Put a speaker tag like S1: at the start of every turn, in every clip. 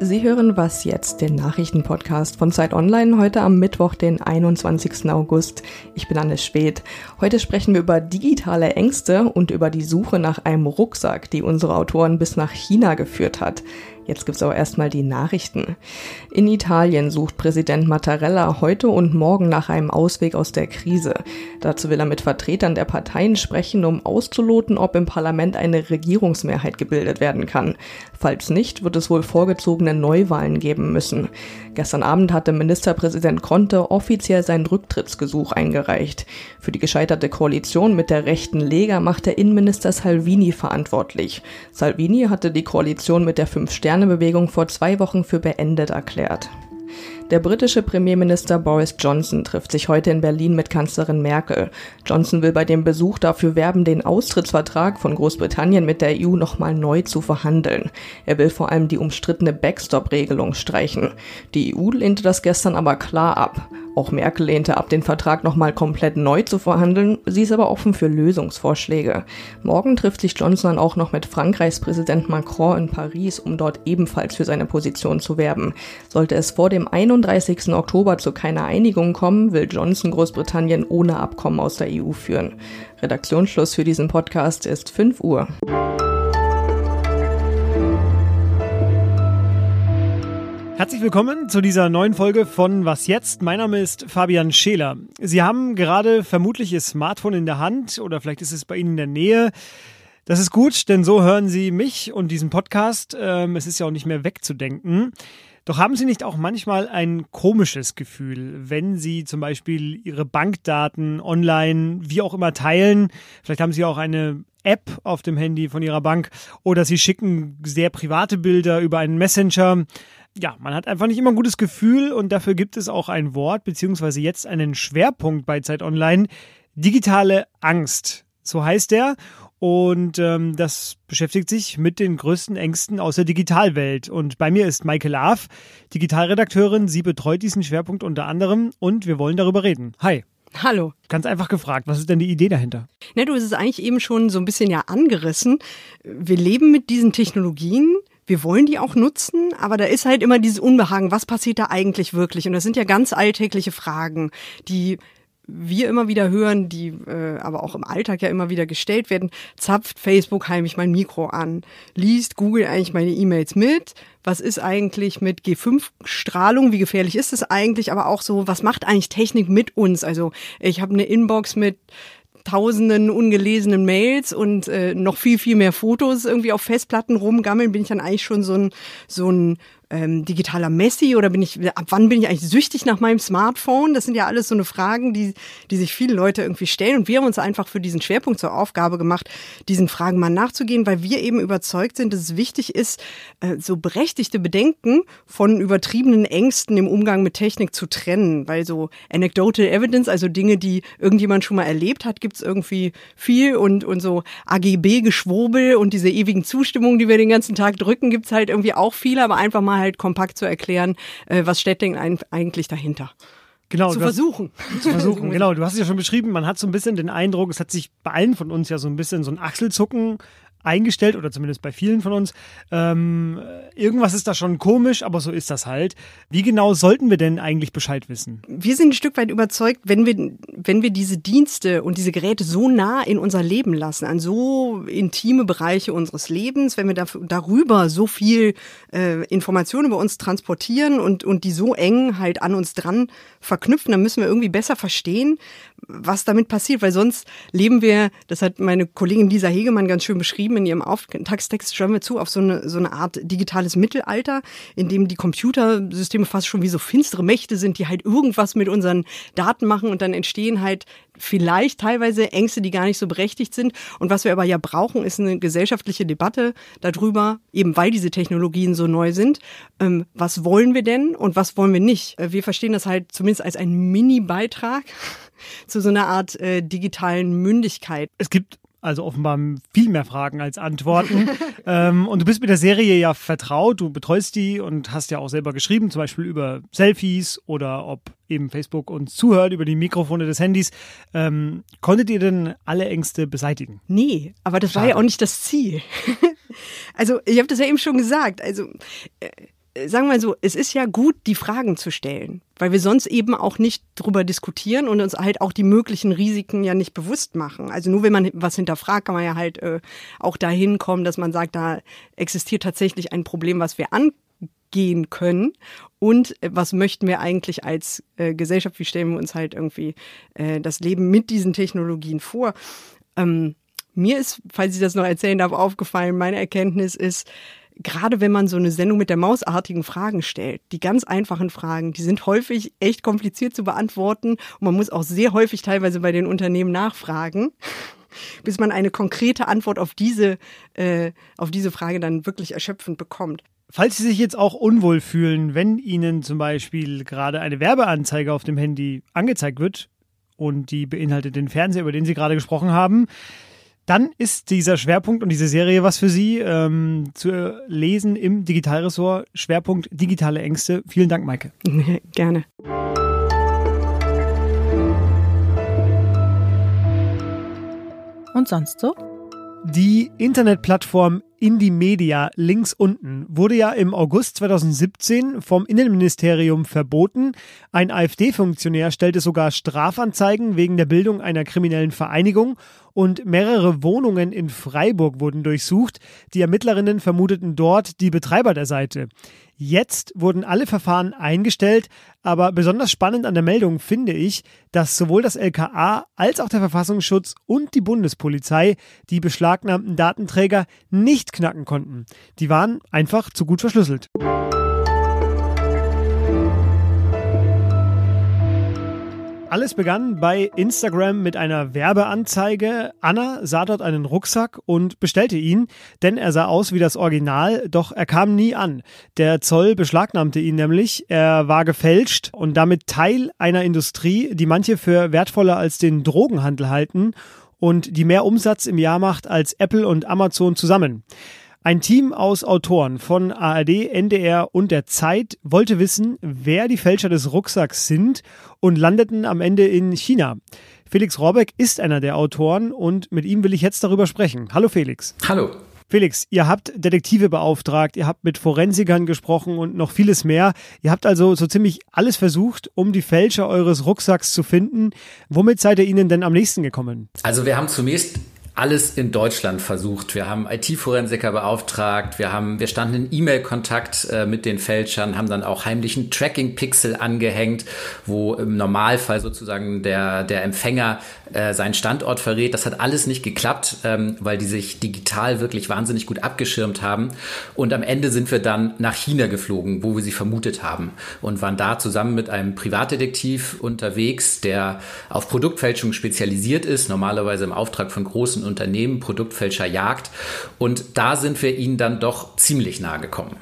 S1: Sie hören Was jetzt, den Nachrichtenpodcast von Zeit Online, heute am Mittwoch, den 21. August. Ich bin Anne Speth. Heute sprechen wir über digitale Ängste und über die Suche nach einem Rucksack, die unsere Autoren bis nach China geführt hat. Jetzt gibt's aber erstmal die Nachrichten. In Italien sucht Präsident Mattarella heute und morgen nach einem Ausweg aus der Krise. Dazu will er mit Vertretern der Parteien sprechen, um auszuloten, ob im Parlament eine Regierungsmehrheit gebildet werden kann. Falls nicht, wird es wohl vorgezogene Neuwahlen geben müssen. Gestern Abend hatte Ministerpräsident Conte offiziell sein Rücktrittsgesuch eingereicht. Für die gescheiterte Koalition mit der rechten Lega macht der Innenminister Salvini verantwortlich. Salvini hatte die Koalition mit der Fünf-Sterne-Bewegung vor zwei Wochen für beendet erklärt. Der britische Premierminister Boris Johnson trifft sich heute in Berlin mit Kanzlerin Merkel. Johnson will bei dem Besuch dafür werben, den Austrittsvertrag von Großbritannien mit der EU nochmal neu zu verhandeln. Er will vor allem die umstrittene Backstop-Regelung streichen. Die EU lehnte das gestern aber klar ab. Auch Merkel lehnte ab, den Vertrag nochmal komplett neu zu verhandeln. Sie ist aber offen für Lösungsvorschläge. Morgen trifft sich Johnson auch noch mit Frankreichs Präsident Macron in Paris, um dort ebenfalls für seine Position zu werben. Sollte es vor dem 31. Oktober zu keiner Einigung kommen, will Johnson Großbritannien ohne Abkommen aus der EU führen. Redaktionsschluss für diesen Podcast ist 5 Uhr.
S2: Herzlich willkommen zu dieser neuen Folge von Was jetzt? Mein Name ist Fabian Scheler. Sie haben gerade vermutlich Ihr Smartphone in der Hand oder vielleicht ist es bei Ihnen in der Nähe. Das ist gut, denn so hören Sie mich und diesen Podcast. Ähm, es ist ja auch nicht mehr wegzudenken. Doch haben Sie nicht auch manchmal ein komisches Gefühl, wenn Sie zum Beispiel Ihre Bankdaten online wie auch immer teilen? Vielleicht haben Sie auch eine App auf dem Handy von Ihrer Bank oder Sie schicken sehr private Bilder über einen Messenger ja, man hat einfach nicht immer ein gutes Gefühl und dafür gibt es auch ein Wort, beziehungsweise jetzt einen Schwerpunkt bei Zeit Online. Digitale Angst. So heißt der. Und ähm, das beschäftigt sich mit den größten Ängsten aus der Digitalwelt. Und bei mir ist Maike Laaf, Digitalredakteurin. Sie betreut diesen Schwerpunkt unter anderem und wir wollen darüber reden. Hi.
S3: Hallo.
S2: Ganz einfach gefragt, was ist denn die Idee dahinter?
S3: Ne, du hast es eigentlich eben schon so ein bisschen ja angerissen. Wir leben mit diesen Technologien wir wollen die auch nutzen, aber da ist halt immer dieses Unbehagen, was passiert da eigentlich wirklich? Und das sind ja ganz alltägliche Fragen, die wir immer wieder hören, die äh, aber auch im Alltag ja immer wieder gestellt werden. Zapft Facebook heimlich mein Mikro an? Liest Google eigentlich meine E-Mails mit? Was ist eigentlich mit G5-Strahlung? Wie gefährlich ist es eigentlich? Aber auch so, was macht eigentlich Technik mit uns? Also ich habe eine Inbox mit tausenden ungelesenen Mails und äh, noch viel, viel mehr Fotos irgendwie auf Festplatten rumgammeln, bin ich dann eigentlich schon so ein, so ein ähm, digitaler Messi oder bin ich, ab wann bin ich eigentlich süchtig nach meinem Smartphone? Das sind ja alles so eine Fragen, die, die sich viele Leute irgendwie stellen. Und wir haben uns einfach für diesen Schwerpunkt zur Aufgabe gemacht, diesen Fragen mal nachzugehen, weil wir eben überzeugt sind, dass es wichtig ist, äh, so berechtigte Bedenken von übertriebenen Ängsten im Umgang mit Technik zu trennen. Weil so anecdotal evidence, also Dinge, die irgendjemand schon mal erlebt hat, gibt es irgendwie viel und, und so AGB-Geschwurbel und diese ewigen Zustimmungen, die wir den ganzen Tag drücken, gibt es halt irgendwie auch viele, aber einfach mal halt kompakt zu erklären, äh, was steckt denn eigentlich dahinter.
S2: Genau,
S3: zu versuchen.
S2: Zu versuchen, genau. Du hast es ja schon beschrieben, man hat so ein bisschen den Eindruck, es hat sich bei allen von uns ja so ein bisschen so ein Achselzucken eingestellt oder zumindest bei vielen von uns. Ähm, irgendwas ist da schon komisch, aber so ist das halt. Wie genau sollten wir denn eigentlich Bescheid wissen?
S3: Wir sind ein Stück weit überzeugt, wenn wir, wenn wir diese Dienste und diese Geräte so nah in unser Leben lassen, an so intime Bereiche unseres Lebens, wenn wir dafür, darüber so viel äh, Informationen über uns transportieren und, und die so eng halt an uns dran verknüpfen, dann müssen wir irgendwie besser verstehen, was damit passiert, weil sonst leben wir, das hat meine Kollegin Lisa Hegemann ganz schön beschrieben in ihrem Auftragstext, schreiben wir zu, auf so eine, so eine Art digitales Mittelalter, in dem die Computersysteme fast schon wie so finstere Mächte sind, die halt irgendwas mit unseren Daten machen und dann entstehen halt vielleicht teilweise Ängste, die gar nicht so berechtigt sind. Und was wir aber ja brauchen, ist eine gesellschaftliche Debatte darüber, eben weil diese Technologien so neu sind. Ähm, was wollen wir denn und was wollen wir nicht? Äh, wir verstehen das halt zumindest als einen Mini-Beitrag zu so einer Art äh, digitalen Mündigkeit.
S2: Es gibt also offenbar viel mehr Fragen als Antworten. ähm, und du bist mit der Serie ja vertraut, du betreust die und hast ja auch selber geschrieben, zum Beispiel über Selfies oder ob eben Facebook uns zuhört über die Mikrofone des Handys. Ähm, konntet ihr denn alle Ängste beseitigen?
S3: Nee, aber das Schade. war ja auch nicht das Ziel. also ich habe das ja eben schon gesagt. Also äh, sagen wir mal so, es ist ja gut, die Fragen zu stellen, weil wir sonst eben auch nicht drüber diskutieren und uns halt auch die möglichen Risiken ja nicht bewusst machen. Also nur wenn man was hinterfragt, kann man ja halt äh, auch dahin kommen, dass man sagt, da existiert tatsächlich ein Problem, was wir angehen können und äh, was möchten wir eigentlich als äh, Gesellschaft, wie stellen wir uns halt irgendwie äh, das Leben mit diesen Technologien vor. Ähm, mir ist, falls ich das noch erzählen darf, aufgefallen, meine Erkenntnis ist, gerade wenn man so eine Sendung mit der mausartigen Fragen stellt, die ganz einfachen Fragen, die sind häufig echt kompliziert zu beantworten und man muss auch sehr häufig teilweise bei den Unternehmen nachfragen, bis man eine konkrete Antwort auf diese, äh, auf diese Frage dann wirklich erschöpfend bekommt.
S2: Falls Sie sich jetzt auch unwohl fühlen, wenn Ihnen zum Beispiel gerade eine Werbeanzeige auf dem Handy angezeigt wird und die beinhaltet den Fernseher, über den Sie gerade gesprochen haben, dann ist dieser Schwerpunkt und diese Serie was für Sie ähm, zu lesen im Digitalressort. Schwerpunkt digitale Ängste. Vielen Dank, Maike.
S3: Gerne.
S4: Und sonst so?
S2: Die Internetplattform Indie Media links unten wurde ja im August 2017 vom Innenministerium verboten. Ein AfD-Funktionär stellte sogar Strafanzeigen wegen der Bildung einer kriminellen Vereinigung und mehrere Wohnungen in Freiburg wurden durchsucht. Die Ermittlerinnen vermuteten dort die Betreiber der Seite. Jetzt wurden alle Verfahren eingestellt, aber besonders spannend an der Meldung finde ich, dass sowohl das LKA als auch der Verfassungsschutz und die Bundespolizei die beschlagnahmten Datenträger nicht knacken konnten. Die waren einfach zu gut verschlüsselt. Alles begann bei Instagram mit einer Werbeanzeige. Anna sah dort einen Rucksack und bestellte ihn, denn er sah aus wie das Original, doch er kam nie an. Der Zoll beschlagnahmte ihn nämlich. Er war gefälscht und damit Teil einer Industrie, die manche für wertvoller als den Drogenhandel halten und die mehr Umsatz im Jahr macht als Apple und Amazon zusammen. Ein Team aus Autoren von ARD, NDR und der Zeit wollte wissen, wer die Fälscher des Rucksacks sind und landeten am Ende in China. Felix Rohrbeck ist einer der Autoren und mit ihm will ich jetzt darüber sprechen. Hallo Felix.
S5: Hallo.
S2: Felix, ihr habt Detektive beauftragt, ihr habt mit Forensikern gesprochen und noch vieles mehr. Ihr habt also so ziemlich alles versucht, um die Fälscher eures Rucksacks zu finden. Womit seid ihr ihnen denn am nächsten gekommen?
S5: Also wir haben zunächst alles in Deutschland versucht. Wir haben IT-Forensiker beauftragt, wir haben, wir standen in E-Mail-Kontakt äh, mit den Fälschern, haben dann auch heimlichen Tracking-Pixel angehängt, wo im Normalfall sozusagen der, der Empfänger äh, seinen Standort verrät. Das hat alles nicht geklappt, ähm, weil die sich digital wirklich wahnsinnig gut abgeschirmt haben. Und am Ende sind wir dann nach China geflogen, wo wir sie vermutet haben und waren da zusammen mit einem Privatdetektiv unterwegs, der auf Produktfälschung spezialisiert ist, normalerweise im Auftrag von großen Unternehmen Produktfälscher jagt. Und da sind wir ihnen dann doch ziemlich nahe gekommen.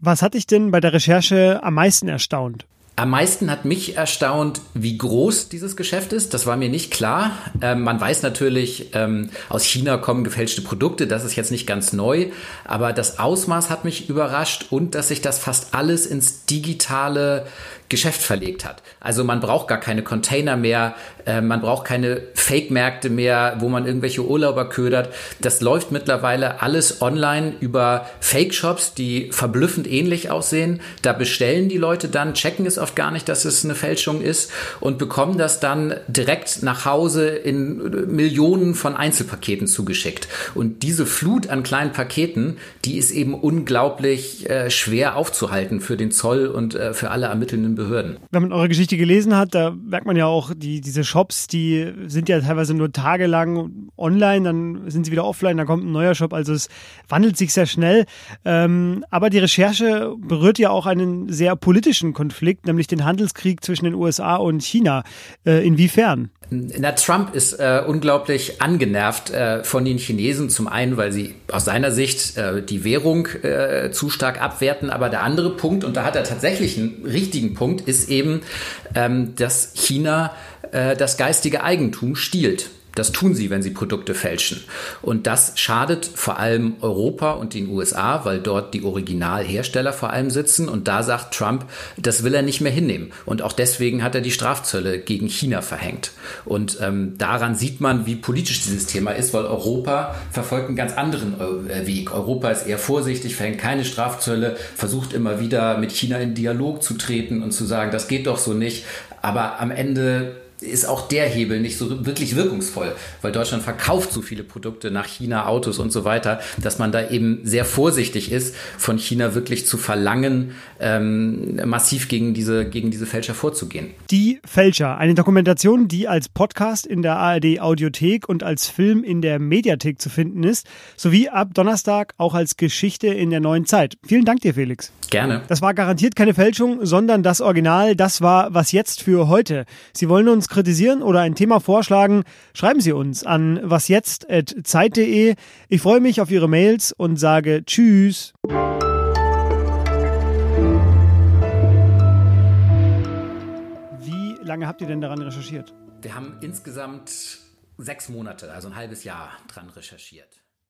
S2: Was hat dich denn bei der Recherche am meisten erstaunt?
S5: Am meisten hat mich erstaunt, wie groß dieses Geschäft ist. Das war mir nicht klar. Ähm, man weiß natürlich, ähm, aus China kommen gefälschte Produkte. Das ist jetzt nicht ganz neu. Aber das Ausmaß hat mich überrascht und dass sich das fast alles ins digitale Geschäft verlegt hat. Also man braucht gar keine Container mehr, äh, man braucht keine Fake-Märkte mehr, wo man irgendwelche Urlauber ködert. Das läuft mittlerweile alles online über Fake-Shops, die verblüffend ähnlich aussehen. Da bestellen die Leute dann, checken es oft gar nicht, dass es eine Fälschung ist und bekommen das dann direkt nach Hause in Millionen von Einzelpaketen zugeschickt. Und diese Flut an kleinen Paketen, die ist eben unglaublich äh, schwer aufzuhalten für den Zoll und äh, für alle ermittelnden Behörden.
S2: Wenn man eure Geschichte gelesen hat, da merkt man ja auch, die, diese Shops, die sind ja teilweise nur tagelang online, dann sind sie wieder offline, dann kommt ein neuer Shop. Also es wandelt sich sehr schnell. Ähm, aber die Recherche berührt ja auch einen sehr politischen Konflikt, nämlich den Handelskrieg zwischen den USA und China. Äh, inwiefern?
S5: Na, Trump ist äh, unglaublich angenervt äh, von den Chinesen. Zum einen, weil sie aus seiner Sicht äh, die Währung äh, zu stark abwerten. Aber der andere Punkt, und da hat er tatsächlich einen richtigen Punkt, ist eben, ähm, dass China äh, das geistige Eigentum stiehlt. Das tun sie, wenn sie Produkte fälschen. Und das schadet vor allem Europa und den USA, weil dort die Originalhersteller vor allem sitzen. Und da sagt Trump, das will er nicht mehr hinnehmen. Und auch deswegen hat er die Strafzölle gegen China verhängt. Und ähm, daran sieht man, wie politisch dieses Thema ist, weil Europa verfolgt einen ganz anderen äh, Weg. Europa ist eher vorsichtig, verhängt keine Strafzölle, versucht immer wieder mit China in Dialog zu treten und zu sagen, das geht doch so nicht. Aber am Ende ist auch der Hebel nicht so wirklich wirkungsvoll, weil Deutschland verkauft so viele Produkte nach China, Autos und so weiter, dass man da eben sehr vorsichtig ist, von China wirklich zu verlangen, ähm, massiv gegen diese, gegen diese Fälscher vorzugehen.
S2: Die Fälscher, eine Dokumentation, die als Podcast in der ARD Audiothek und als Film in der Mediathek zu finden ist, sowie ab Donnerstag auch als Geschichte in der neuen Zeit. Vielen Dank dir, Felix.
S5: Gerne.
S2: Das war garantiert keine Fälschung, sondern das Original. Das war was jetzt für heute. Sie wollen uns kritisieren oder ein Thema vorschlagen, schreiben Sie uns an wasjetzt.zeit.de. Ich freue mich auf Ihre Mails und sage Tschüss. Wie lange habt ihr denn daran recherchiert?
S5: Wir haben insgesamt sechs Monate, also ein halbes Jahr dran recherchiert.